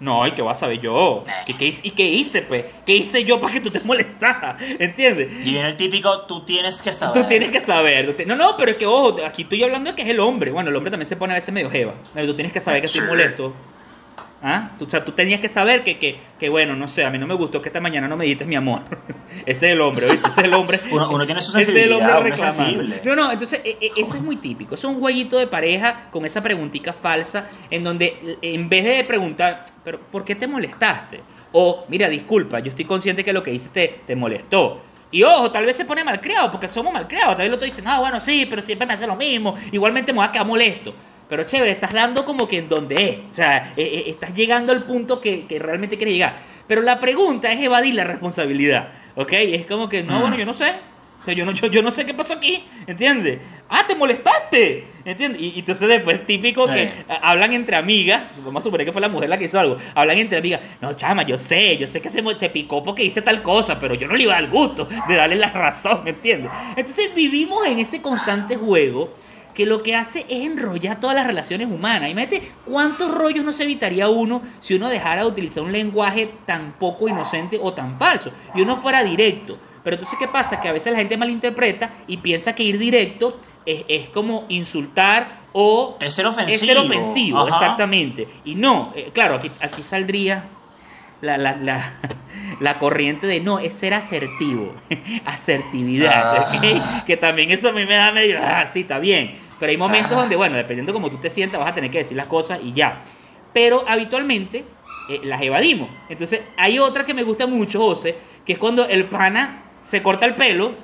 No, ¿y qué vas a saber yo? ¿Qué, qué hice- ¿Y qué hice, pues? ¿Qué hice yo para que tú te molestaras? ¿Entiendes? Y viene el típico, tú tienes que saber. Tú tienes que saber. No, no, pero es que, ojo, aquí estoy hablando de que es el hombre. Bueno, el hombre también se pone a veces medio jeva. Pero tú tienes que saber que estoy Sí. molesto. ¿Ah? Tú, o sea, tú tenías que saber que, que, que, bueno, no sé, a mí no me gustó que esta mañana no me dices mi amor. Ese es el hombre, ¿oíste? Ese es el hombre. Uno- uno tiene su Ese es el sensibilidad, hombre. No, no, entonces e- e- eso es muy típico. Eso es un jueguito de pareja con esa preguntita falsa en donde en vez de preguntar, pero ¿por qué te molestaste? O, mira, disculpa, yo estoy consciente que lo que hice te, te molestó. Y ojo, tal vez se pone malcriado, porque somos malcriados. Tal vez el otro dice, no, bueno, sí, pero siempre me hace lo mismo. Igualmente me voy a quedar molesto. Pero chévere, estás dando como que en donde es. O sea, eh, eh, estás llegando al punto que, que realmente quieres llegar. Pero la pregunta es evadir la responsabilidad. ¿Ok? Es como que, no, Mm. bueno, yo no sé. O sea, yo no, yo, yo no sé qué pasó aquí, ¿entiendes? Ah, te molestaste, ¿entiendes? Y, y entonces después típico que Eh. a- hablan entre amigas, vamos a suponer que fue la mujer la que hizo algo, hablan entre amigas, no, chama, yo sé, yo sé que se, se picó porque hice tal cosa, pero yo no le iba al gusto de darle la razón, ¿me entiendes? Entonces vivimos en ese constante juego que lo que hace es enrollar todas las relaciones humanas. Imagínate cuántos rollos no se evitaría uno si uno dejara de utilizar un lenguaje tan poco inocente o tan falso y uno fuera directo. Pero entonces, ¿qué pasa? Que a veces la gente malinterpreta y piensa que ir directo es, es como insultar o Es ser ofensivo. es ser ofensivo, Ajá. exactamente. Y no, eh, claro, aquí, aquí saldría la, la, la, la corriente de no, es ser asertivo, asertividad, Ah. que también eso a mí me da medio, ah, sí, está bien, pero hay momentos Ah. donde, bueno, dependiendo de cómo tú te sientas, vas a tener que decir las cosas y ya. pero habitualmente eh, las evadimos. Entonces, hay otra que me gusta mucho, José, que es cuando el pana se corta el pelo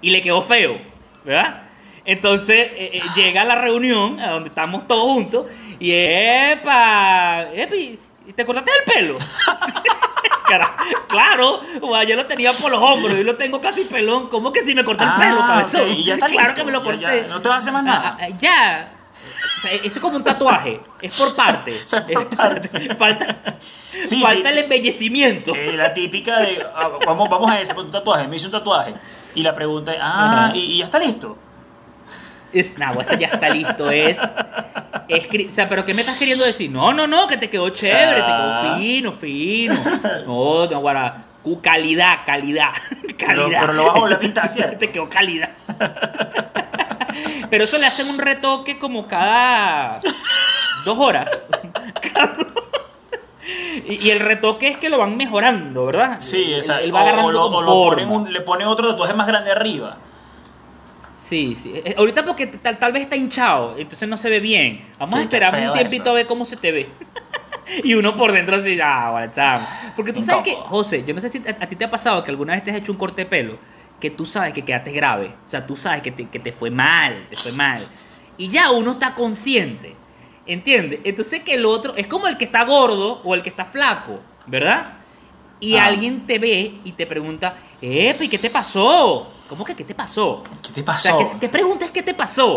y le quedó feo, ¿verdad? Entonces eh, eh, llega a la reunión, a donde estamos todos juntos, y ¡epa! ¡Epi! ¿Te cortaste el pelo? Cara, claro, yo lo tenía por los hombros, yo lo tengo casi pelón. ¿Cómo que si me corté el Ah, pelo, cabezón? y ya está claro listo, que me lo corté. ya, no te va a hacer más nada. Ah, ah, ya. Sea, eso es como un tatuaje, es por parte. O sea, por parte. falta Sí, falta y- el embellecimiento. Eh, la típica de, ah, vamos, vamos a ese, con un tatuaje, me hice un tatuaje. Y la pregunta es, ah, y, y ya está listo. Es, no, ese ya está listo, es, es cri- O sea, pero ¿qué me estás queriendo decir? No, no, no, que te quedó chévere, te Ah. quedó fino, fino. No, no, guara, cu- calidad, calidad, calidad. pero lo vas a volver a pintar, ¿cierto? Te quedó calidad. Pero eso le hacen un retoque como cada dos horas. Y, el retoque es que lo van mejorando, ¿verdad? Sí, exacto. Él va agarrando o, lo, como o lo ponen un- le ponen otro tatuaje más grande arriba. Sí, sí. Eh, Ahorita porque tal, tal vez está hinchado, entonces no se ve bien. Vamos a Sí, esperar un tiempito eso. a ver cómo se te ve. y uno por dentro así, ah, bueno, chamo. Porque tú sabes que. José, yo no sé si a, a ti te ha pasado que alguna vez te has hecho un corte de pelo, que tú sabes que quedaste grave. O sea, tú sabes que te, que te fue mal, te fue mal. Y ya uno está consciente. ¿Entiendes? Entonces que el otro es como el que está gordo o el que está flaco, ¿verdad? Y Ah. alguien te ve y te pregunta, Epi, ¿qué te pasó? ¿Cómo que qué te pasó? ¿Qué te O pasó? sea, ¿qué, qué pregunta es qué te pasó?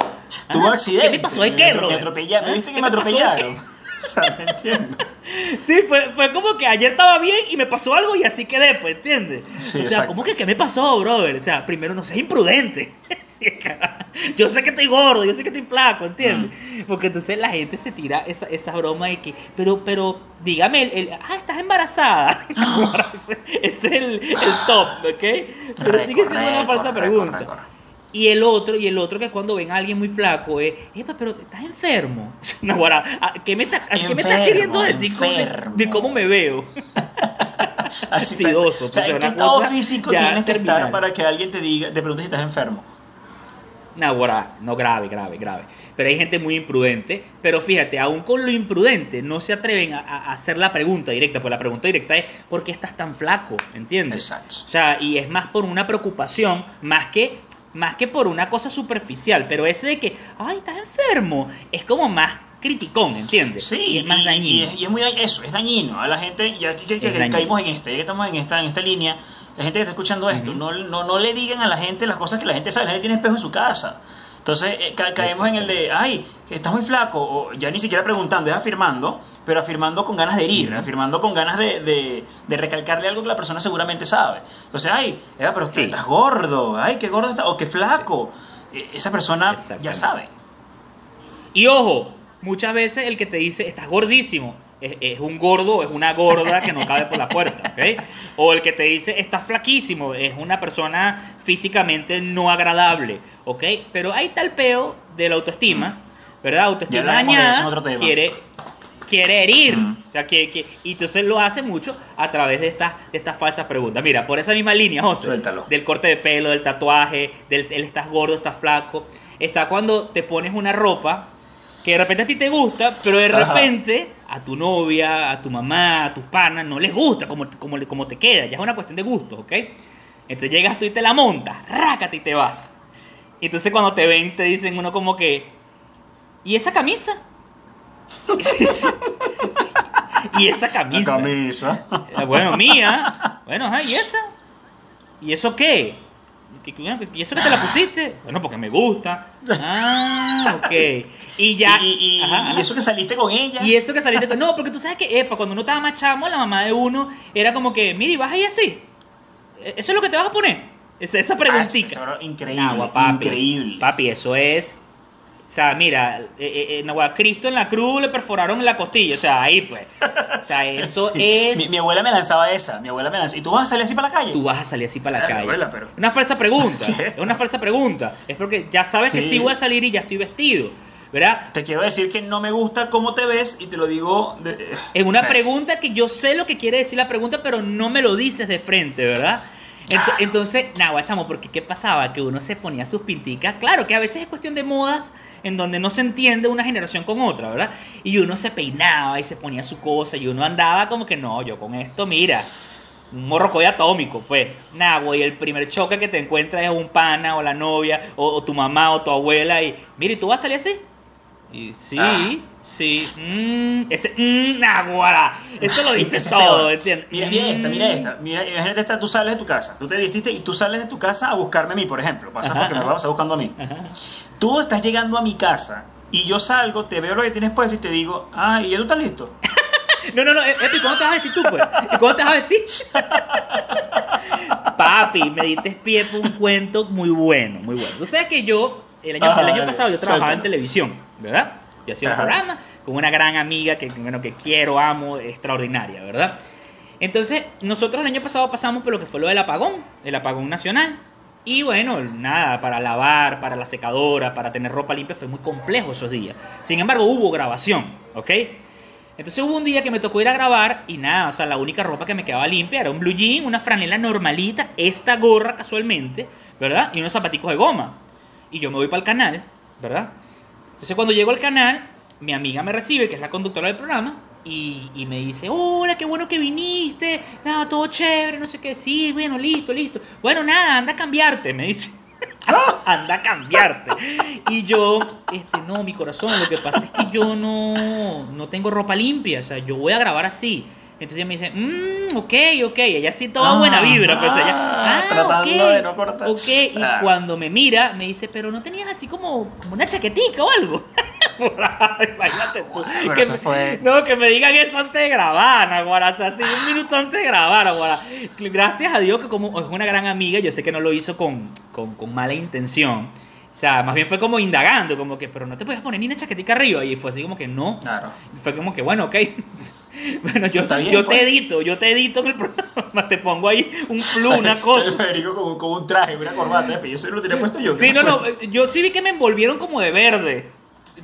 Tuvo Ajá, accidente. ¿Qué me pasó de qué, Me- Me atropellaron. ¿Me viste que ¿Qué me me atropellaron? O sea, no entiendo. Sí, fue, fue como que ayer estaba bien y me pasó algo y así quedé, pues, ¿entiendes? Sí, o sea, exacto. ¿cómo que qué me pasó, brother? O sea, primero no seas imprudente. Yo sé que estoy gordo, yo sé que estoy flaco, ¿entiendes? Mm. Porque entonces la gente se tira esa, esa broma de que, pero, pero, dígame, el, el- ah, estás embarazada. ese ese es el, el top, ¿ok? Pero sigue siendo una falsa pregunta. Y el otro, y el otro que cuando ven a alguien muy flaco es, Epa, pero estás enfermo. No, guara, ¿a ¿qué me, está- ¿qué me estás Enfermo, queriendo decir de, enfermo. de cómo me veo? Así Acidoso, O sea, pues, ¿en qué una estado físico tienes que estar para que alguien te diga, te pregunte si estás enfermo? No, guara, no grave, grave, grave. Pero hay gente muy imprudente. Pero fíjate, aún con lo imprudente, no se atreven a, a hacer la pregunta directa. Pues la pregunta directa es, ¿por qué estás tan flaco? ¿Entiendes? Exacto. O sea, y es más por una preocupación, más que, más que por una cosa superficial. Pero ese de que, ay, estás enfermo, es como más criticón, ¿entiendes? Sí, y es más y, dañino. y es, y es muy dañino, eso, es dañino. A la gente, ya que, que- que caímos en este, ya que estamos en esta, en esta línea, la gente que está escuchando esto, no, no, no le digan a la gente las cosas que la gente sabe, la gente tiene espejo en su casa. Entonces eh, ca- caemos en el de, ay, estás muy flaco, o ya ni siquiera preguntando, es afirmando, pero afirmando con ganas de herir, afirmando con ganas de, de, de recalcarle algo que la persona seguramente sabe. Entonces, ay, eh, pero Sí. estás gordo, ay, qué gordo estás, o qué flaco. Eh, Esa persona ya sabe. Y ojo, muchas veces el que te dice estás gordísimo es, es un gordo o es una gorda que no cabe por la puerta, ¿ok? O el que te dice estás flaquísimo es una persona físicamente no agradable, ¿ok? Pero hay tal peo de la autoestima, ¿verdad? Autoestima dañada quiere quiere herir, Mm. o sea, que, que- y entonces lo hace mucho a través de estas de estas falsas preguntas. Mira, por esa misma línea, José, Suéltalo. del corte de pelo, del tatuaje, del el estás gordo, estás flaco, está cuando te pones una ropa que de repente a ti te gusta, pero de Ajá. repente a tu novia, a tu mamá, a tus panas no les gusta como, como, como te queda, ya es una cuestión de gustos, ¿ok? Entonces llegas tú y te la montas, rácate y te vas. Y entonces cuando te ven te dicen uno como que, ¿y esa camisa? ¿Y esa camisa? La camisa. Eh, Bueno, mía. Bueno, ajá, ¿y esa? ¿Y eso qué? ¿Y eso que te la pusiste? Bueno, porque me gusta. Ah, ok. Y ya. Y, y- y- ajá, y ajá. eso que saliste con ella. Y eso que saliste con... No, porque tú sabes que, epa, cuando uno estaba más chamo, la mamá de uno era como que, mire, vas ahí así. ¿E- ¿Eso es lo que te vas a poner? Esa, esa Ah, preguntita. ese bro, increíble. Agua, papi. Increíble. Papi, eso es. O sea, mira, eh, eh, en Agua, Cristo en la cruz le perforaron la costilla. O sea, ahí pues. O sea, eso Sí. es. Mi, mi abuela me lanzaba esa. Mi abuela me lanzaba. ¿Y tú vas a salir así para la calle? Tú vas a salir así para la calle. abuela, pero- Una falsa pregunta. Es una falsa pregunta. Es porque ya sabes que Sí. voy a salir y ya estoy vestido. ¿Verdad? Te quiero decir que no me gusta cómo te ves y te lo digo. de- Es una pregunta que yo sé lo que quiere decir la pregunta, pero no me lo dices de frente, ¿verdad? Ento- entonces, nada, guachamo, porque ¿qué pasaba? Que uno se ponía sus pinticas. Claro que a veces es cuestión de modas en donde no se entiende una generación con otra, ¿verdad? Y uno se peinaba y se ponía su cosa y uno andaba como que no, yo con esto, mira, un morrocoy atómico, pues. Nada, güey, el primer choque que te encuentras es un pana o la novia o, o tu mamá o tu abuela y, mira, ¿y tú vas a salir así? Y sí, Ah. sí, mm, ese, mm, naguará, eso lo dice Ese es todo. ¿entiendes? Mira, mira esta, mira Mm. esta. Mira, imagínate esta, tú sales de tu casa, tú te vestiste y tú sales de tu casa a buscarme a mí, por ejemplo. Pasa Ajá, porque me ajá. vas a pasar buscando a mí. Ajá. Tú estás llegando a mi casa y yo salgo, te veo lo que tienes puesto y te digo, ah, ¿y ya tú estás listo? No, no, no, Epi, ¿cómo te vas a vestir tú, pues? ¿Y cómo te vas a vestir? Papi, me diste pie por un cuento muy bueno, muy bueno. Tú sabes que yo, el año, Ajá, el año pasado, yo trabajaba en televisión, ¿verdad? Yo hacía un Ajá. programa con una gran amiga que, bueno, que quiero, amo, extraordinaria, ¿verdad? Entonces, nosotros el año pasado pasamos por lo que fue lo del apagón, el apagón nacional. Y bueno, nada, para lavar, para la secadora, para tener ropa limpia fue muy complejo esos días. Sin embargo, hubo grabación, ¿ok? Entonces hubo un día que me tocó ir a grabar y nada, o sea, la única ropa que me quedaba limpia era un blue jean, una franela normalita, esta gorra casualmente, ¿verdad? Y unos zapaticos de goma. Y yo me voy para el canal, ¿verdad? Entonces cuando llego al canal, mi amiga me recibe, que es la conductora del programa, y, y me dice, hola, qué bueno que viniste, nada, todo chévere, no sé qué, sí, bueno, listo, listo. Bueno, nada, anda a cambiarte, me dice. anda a cambiarte. Y yo, este, no, mi corazón, lo que pasa es que yo no, no tengo ropa limpia, o sea, yo voy a grabar así. Entonces ella me dice, mmm, ok, ok, ella sí toda Ah, buena vibra, pues ella, ah, ah, tratando ok, de no cortar. ok, y Ah. cuando me mira, me dice, pero no tenías así como, como una chaquetica o algo. Imagínate tú. Pero que me- fue- No, que me digan eso antes de grabar, Naguará. O sea, así un minuto antes de grabar, Naguará. Gracias a Dios que como es una gran amiga, yo sé que no lo hizo con, con, con mala intención. O sea, más bien fue como indagando, como que, pero no te puedes poner ni una chaquetica arriba. Y fue así como que no. Claro. Fue como que, bueno, ok. Bueno, yo, bien, yo pues. te edito, yo te edito en el programa, te pongo ahí un Sale- una cosa. Federico con, con un traje, una corbata, pero yo eso lo tenía puesto yo. Sí, ¿qué no, no, yo sí vi que me envolvieron como de verde.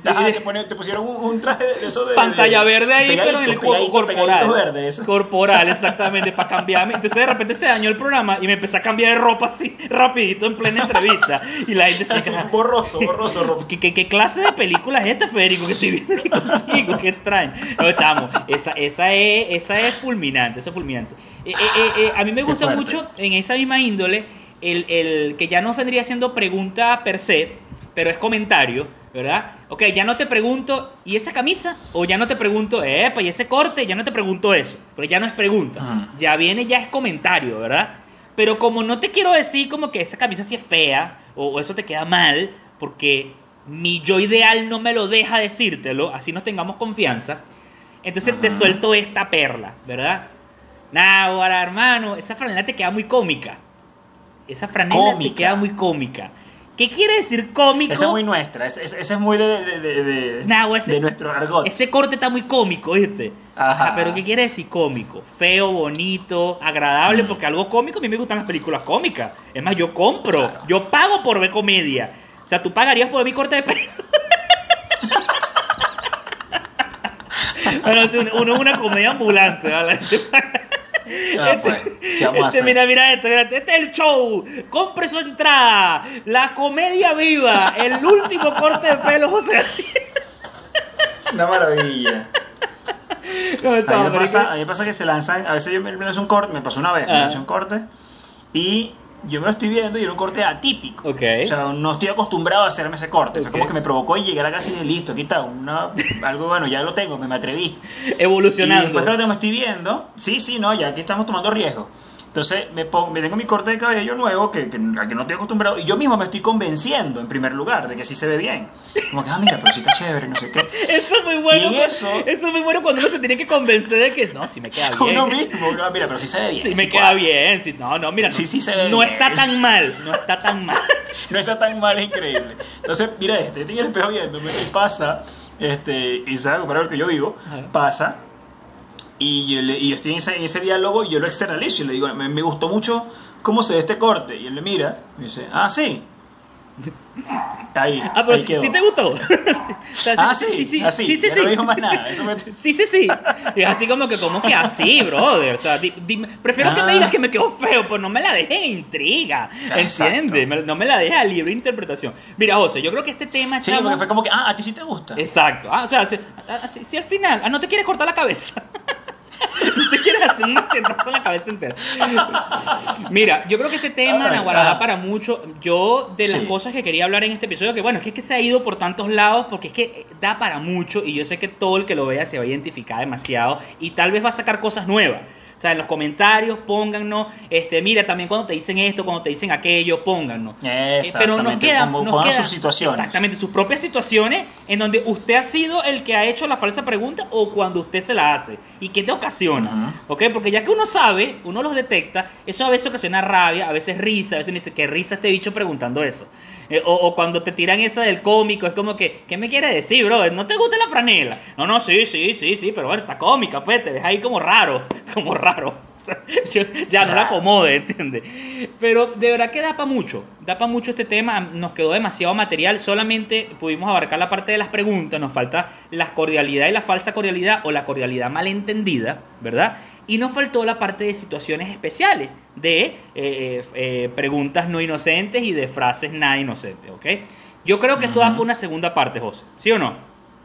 Ah, te, pusieron un, un traje de eso de. pantalla de- verde ahí, pero en el pegadito, corporal. verde. Corporal, exactamente, para cambiarme. Entonces de repente se dañó el programa y me empecé a cambiar de ropa así, rapidito, en plena entrevista. Y la gente Así, se borroso, borroso, rojo. ¿Qué, qué, qué clase de película es esta, Federico, que estoy viendo aquí contigo? Qué extraño. No, chamo, esa, esa, es, esa es fulminante, esa es fulminante. Eh, eh, eh, a mí me gusta mucho, en esa misma índole, el, el que ya no vendría siendo pregunta per se, pero es comentario, ¿verdad? Ok, ya no te pregunto, ¿y esa camisa? O ya no te pregunto, epa, ¿y ese corte? Ya no te pregunto eso, pero ya no es pregunta. Ajá. Ya viene, ya es comentario, ¿verdad? Pero como no te quiero decir como que esa camisa sí es fea, o, o eso te queda mal, porque mi yo ideal no me lo deja decírtelo, así nos tengamos confianza, entonces te suelto esta perla, ¿verdad? Nah, ahora hermano, esa franela te queda muy cómica. Esa franela te queda muy cómica. ¿Qué quiere decir cómico? Esa es muy nuestra, esa, es muy de, de, de, de- Nah, o ese- de nuestro argot. Ese corte está muy cómico, ¿viste? Ajá. Ah, pero ¿qué quiere decir cómico? Feo, bonito, agradable, Mm. porque algo cómico, a mí me gustan las películas cómicas. Es más, yo compro, Claro. yo pago por ver comedia. O sea, tú pagarías por ver mi corte de pelo. bueno, uno es una comedia ambulante, ¿vale? Ah, pues, ¿qué vamos a Este, mira, mira esto, mira, este es el show. Compre su entrada. La comedia viva. El último corte de pelo, José. Una maravilla. No, A mí, me pasa, es a mí me pasa que se lanzan, a veces yo me, me lanzo un corte, me pasó una vez, me Ah. lancé un corte y yo me lo estoy viendo y era un corte atípico. Ok. O sea, no estoy acostumbrado a hacerme ese corte. Fue Ok. como que me provocó y llegué a casa y listo, aquí está, una, algo bueno, ya lo tengo, me, me atreví. Y Evolucionando. después claro, que me estoy viendo, sí, sí, no, ya aquí estamos tomando riesgo. Entonces me, pongo, me tengo mi corte de cabello nuevo, que, que, al que no estoy acostumbrado, y yo mismo me estoy convenciendo, en primer lugar, de que sí se ve bien. Como que, ah, mira, pero sí está chévere, no sé qué. Eso es muy bueno. Y eso- eso es muy bueno cuando uno se tiene que convencer de que no, si me queda bien. Uno mismo, "Ah, mira, pero sí se ve bien. Si sí me queda cuadra". bien. Si, no, no, mira. No, Sí, sí se ve no bien. está tan mal. No está tan mal. no está tan mal, es increíble. Entonces, mira este, este en el espejo viéndome y pasa, este, y sabe para el que yo vivo, pasa, y yo, le- y yo estoy en ese, en ese diálogo y yo lo externalizo y le digo, me, me gustó mucho cómo se ve este corte. Y él le mira y dice, ah, sí. Ahí, Ah, pero ahí sí, quedó. sí te gustó. O sea, Ah, sí, sí, así, sí, sí, sí. no dijo más nada. Eso me- Sí, sí, sí. Y es así como que, como que así, brother. O sea, di- dime- prefiero que me Ah. digas que me quedó feo, pues no me la dejes intriga. ¿Entiendes? No me la dejes a libre interpretación. Mira, José, yo creo que este tema, Sí, chamo- porque fue como que, ah, a ti sí te gusta. Exacto. Ah, o sea, si, ah, si- si al final ah, no te quieres cortar la cabeza. No te quieres hacer un chetazo en la cabeza entera. Mira, yo creo que este tema, Naguará, da ajá. para mucho. Yo, de las Sí. cosas que quería hablar en este episodio, que bueno, es que, es que se ha ido por tantos lados, porque es que da para mucho, y yo sé que todo el que lo vea se va a identificar demasiado, y tal vez va a sacar cosas nuevas. Sea, en los comentarios póngannos, este, mira, también cuando te dicen esto, cuando te dicen aquello, póngannos. Eh, Pero nos queda, como nos queda- sus situaciones. Exactamente, sus propias situaciones en donde usted ha sido el que ha hecho la falsa pregunta o cuando usted se la hace y qué te ocasiona, ¿ok? Porque ya que uno sabe, uno los detecta, eso a veces ocasiona rabia, a veces risa, a veces me dice, qué risa este bicho preguntando eso. Eh, o, o cuando te tiran esa del cómico, es como que, ¿qué me quiere decir, bro? ¿No te gusta la franela? No, no, sí, sí, sí, sí, pero bueno, está cómica, pues, te deja ahí como raro, como raro. Yo- ya no la acomode, ¿entiendes? Pero de verdad que da para mucho, da para mucho este tema, nos quedó demasiado material, solamente pudimos abarcar la parte de las preguntas, nos falta la cordialidad y la falsa cordialidad o la cordialidad malentendida, ¿verdad? Y nos faltó la parte de situaciones especiales, de eh, eh, preguntas no inocentes y de frases nada inocentes, ¿ok? Yo creo que esto da para una segunda parte, José, ¿sí o no?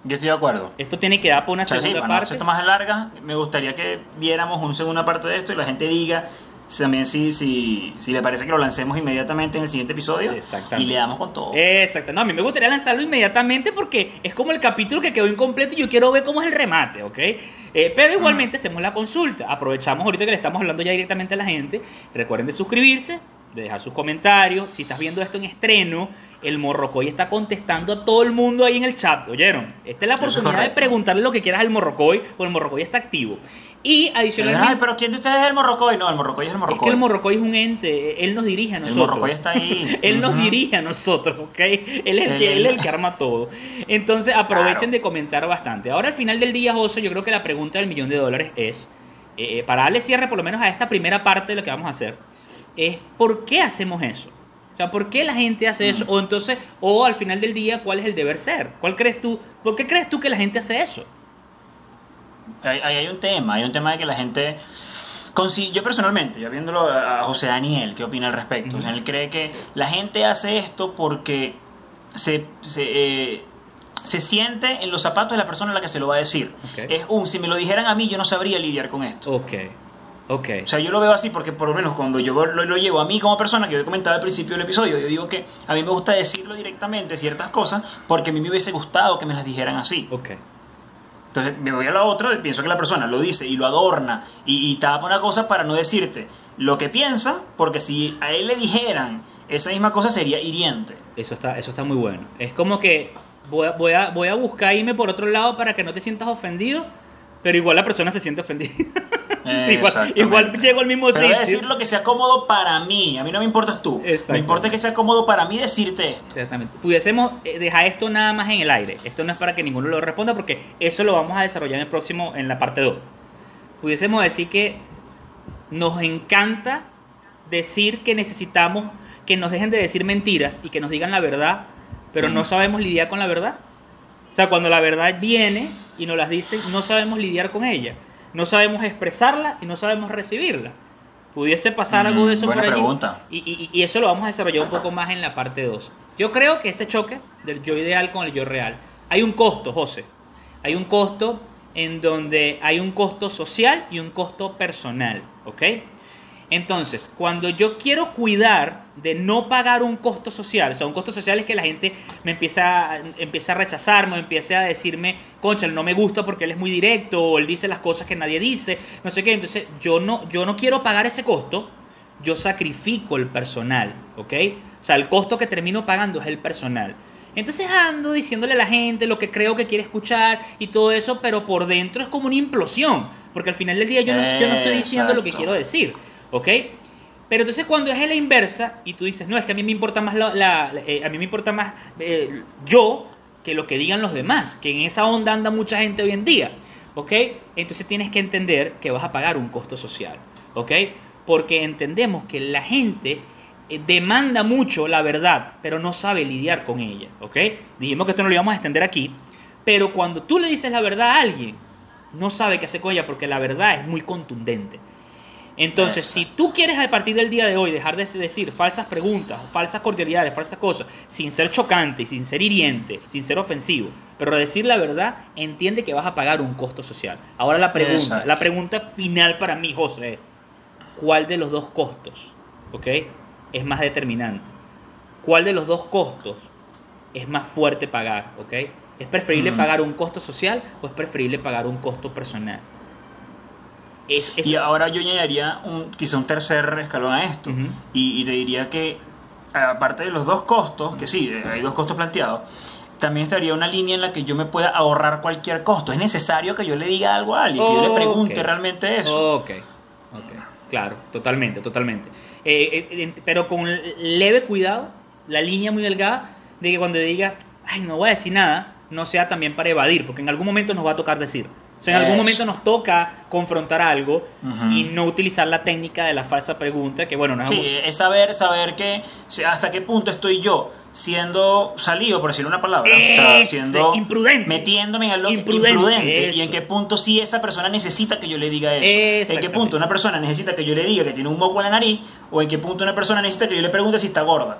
Yo estoy de acuerdo. Esto tiene que dar para una O sea, sí, segunda no parte. esto más larga, me gustaría que viéramos una segunda parte de esto y la gente diga también si, si, si le parece que lo lancemos inmediatamente en el siguiente episodio Exactamente. y le damos con todo. Exacto, no, a mí me gustaría lanzarlo inmediatamente porque es como el capítulo que quedó incompleto y yo quiero ver cómo es el remate, ¿ok? Eh, pero igualmente hacemos la consulta, aprovechamos ahorita que le estamos hablando ya directamente a la gente, recuerden de suscribirse, de dejar sus comentarios, si estás viendo esto en estreno, el Morrocoy está contestando a todo el mundo ahí en el chat, ¿oyeron? Esta es la es oportunidad de preguntarle lo que quieras al Morrocoy, porque el Morrocoy está activo. Y adicionalmente... Ay, pero ¿quién de ustedes es el morrocoy? No, el morrocoy es el Es morrocoy. que el Morrocoy es un ente, él nos dirige a El nosotros. Morrocoy está ahí. él nos dirige a nosotros, ¿ok? Él es el, que, él es el que arma todo. Entonces aprovechen Claro. de comentar bastante. Ahora al final del día, José, yo creo que la pregunta del millón de dólares es, eh, para darle cierre por lo menos a esta primera parte de lo que vamos a hacer, es ¿por qué hacemos eso? O sea, ¿por qué la gente hace eso? O entonces, o al final del día, ¿cuál es el deber ser? ¿Cuál crees tú? ¿Por qué crees tú que la gente hace eso? Ahí hay un tema, hay un tema de que la gente... Yo personalmente, yo viéndolo a José Daniel, ¿qué opina al respecto? O sea, él cree que la gente hace esto porque se, se, eh, se siente en los zapatos de la persona a la que se lo va a decir. Es un, si me lo dijeran a mí, yo no sabría lidiar con esto. Ok, ok. O sea, yo lo veo así porque por lo menos cuando yo lo, lo llevo a mí como persona, que yo comentaba al principio del episodio, yo digo que a mí me gusta decirlo directamente ciertas cosas porque a mí me hubiese gustado que me las dijeran así. Ok. Entonces me voy a la otra y pienso que la persona lo dice y lo adorna y, y tapa una cosa para no decirte lo que piensa, porque si a él le dijeran esa misma cosa sería hiriente. Eso está, eso está muy bueno. Es como que voy a, voy, a, voy a buscar irme por otro lado para que no te sientas ofendido, pero igual la persona se siente ofendida. igual, Exactamente. igual llego al mismo Pero voy a sitio. decir lo que sea cómodo para mí, a mí no me importas tú. Me importa que sea cómodo para mí decirte esto. Exactamente. Pudiésemos eh, dejar esto nada más en el aire. Esto no es para que ninguno lo responda porque eso lo vamos a desarrollar en el próximo, en la parte 2. Pudiésemos decir que nos encanta decir que necesitamos que nos dejen de decir mentiras y que nos digan la verdad, pero no sabemos lidiar con la verdad. O sea, cuando la verdad viene y nos las dicen, no sabemos lidiar con ella. No sabemos expresarla y no sabemos recibirla. Pudiese pasar algo de eso Mm, por allí. pregunta. Y, y- y eso lo vamos a desarrollar un poco más en la parte 2. Yo creo que ese choque del yo ideal con el yo real, hay un costo, José. Hay un costo en donde hay un costo social y un costo personal, ¿ok? Entonces, cuando yo quiero cuidar de no pagar un costo social, o sea, un costo social es que la gente me empieza, a- empieza a rechazarme, o empieza a decirme, concha, no me gusta porque él es muy directo, o él dice las cosas que nadie dice, no sé qué. Entonces, yo no, yo no quiero pagar ese costo, yo sacrifico el personal, ¿ok? O sea, el costo que termino pagando es el personal. Entonces ando diciéndole a la gente lo que creo que quiere escuchar y todo eso, pero por dentro es como una implosión, porque al final del día yo no, yo no estoy diciendo lo que quiero decir, ¿ok? Pero entonces cuando es a la inversa y tú dices, no, es que a mí me importa más, la, eh, a mí me importa más eh, yo que lo que digan los demás, que en esa onda anda mucha gente hoy en día, ¿ok? Entonces tienes que entender que vas a pagar un costo social, ¿ok? Porque entendemos que la gente eh, demanda mucho la verdad, pero no sabe lidiar con ella, ¿ok? Dijimos que esto no lo íbamos a extender aquí, pero cuando tú le dices la verdad a alguien, no sabe qué hacer con ella porque la verdad es muy contundente. Entonces, si tú quieres a partir del día de hoy dejar de decir falsas preguntas, falsas cordialidades, falsas cosas, sin ser chocante, sin ser hiriente, sin ser ofensivo, pero decir la verdad, entiende que vas a pagar un costo social. Ahora la pregunta, Exacto. la pregunta final para mí, José, es, ¿cuál de los dos costos, ok, es más determinante? ¿Cuál de los dos costos es más fuerte pagar, ok? ¿Es preferible Mm. pagar un costo social o es preferible pagar un costo personal? Es, es- Y ahora yo añadiría un, quizá un tercer escalón a esto. Ujú. y, y te diría que, aparte de los dos costos, que sí, eh, hay dos costos planteados, también estaría una línea en la que yo me pueda ahorrar cualquier costo. Es necesario que yo le diga algo a alguien, que yo le pregunte Ok. realmente eso. Ok, ok, claro, totalmente, totalmente. Eh, eh, pero con leve cuidado, la línea muy delgada de que cuando diga, ay, no voy a decir nada, no sea también para evadir, porque en algún momento nos va a tocar decir. O sea, en algún momento nos toca confrontar algo y no utilizar la técnica de la falsa pregunta, que bueno, no es Sí, es saber, saber que hasta qué punto estoy yo siendo salido, por decirle una palabra, o sea, Ese, siendo imprudente. metiéndome en algo Imprudente, imprudente, y en qué punto sí esa persona necesita que yo le diga eso. En qué punto una persona necesita que yo le diga que tiene un moco en la nariz o en qué punto una persona necesita que yo le pregunte si está gorda.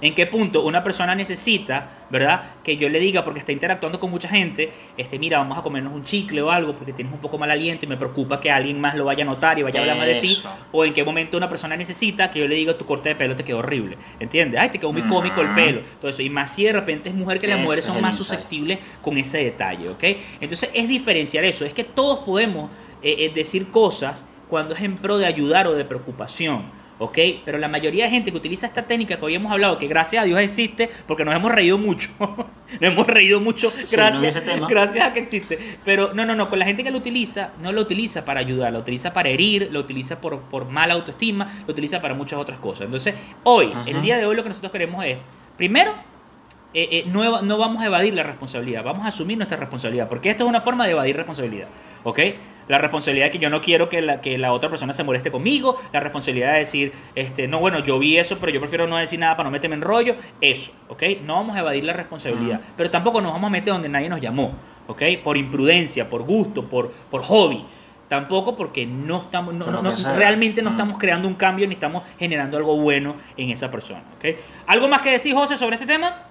En qué punto una persona necesita, ¿verdad? Que yo le diga, porque está interactuando con mucha gente, este, mira, vamos a comernos un chicle o algo porque tienes un poco mal aliento y me preocupa que alguien más lo vaya a notar y vaya a hablar más de ti. O en qué momento una persona necesita que yo le diga, tu corte de pelo te quedó horrible, ¿entiendes? Ay, te quedó muy cómico el pelo. Todo eso. Y más si de repente es mujer que las mujeres es son más susceptibles con ese detalle, ¿ok? Entonces es diferenciar eso, es que todos podemos eh, eh, decir cosas cuando es en pro de ayudar o de preocupación. ¿Ok? Pero la mayoría de gente que utiliza esta técnica que hoy hemos hablado, que gracias a Dios existe, porque nos hemos reído mucho, nos hemos reído mucho gracias, gracias a que existe. Pero no, no, no, con la gente que lo utiliza, no lo utiliza para ayudar, lo utiliza para herir, lo utiliza por, por mala autoestima, lo utiliza para muchas otras cosas. Entonces, hoy, Ajá. el día de hoy lo que nosotros queremos es, primero, eh, eh, no, no vamos a evadir la responsabilidad, vamos a asumir nuestra responsabilidad, porque esto es una forma de evadir responsabilidad, ¿ok? La responsabilidad de que yo no quiero que la, que la otra persona se moleste conmigo, la responsabilidad de decir, este, no, bueno, yo vi eso, pero yo prefiero no decir nada para no meterme en rollo, eso, ¿ok? No vamos a evadir la responsabilidad, pero tampoco nos vamos a meter donde nadie nos llamó, ¿ok? Por imprudencia, por gusto, por, por hobby. Tampoco porque no estamos, no- no- sea. realmente no estamos creando un cambio ni estamos generando algo bueno en esa persona, ¿ok? ¿Algo más que decir, José, sobre este tema?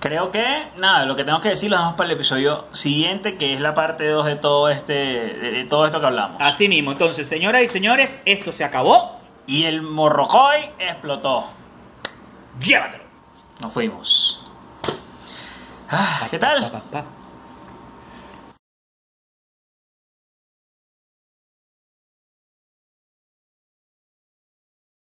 Creo que, nada, lo que tengo que decir lo dejamos para el episodio siguiente, que es la parte 2 de todo este de, de todo esto que hablamos. Así mismo, entonces, señoras y señores, esto se acabó. Y el morrocoy explotó. Llévatelo. Nos fuimos. Ah, ¿Qué tal?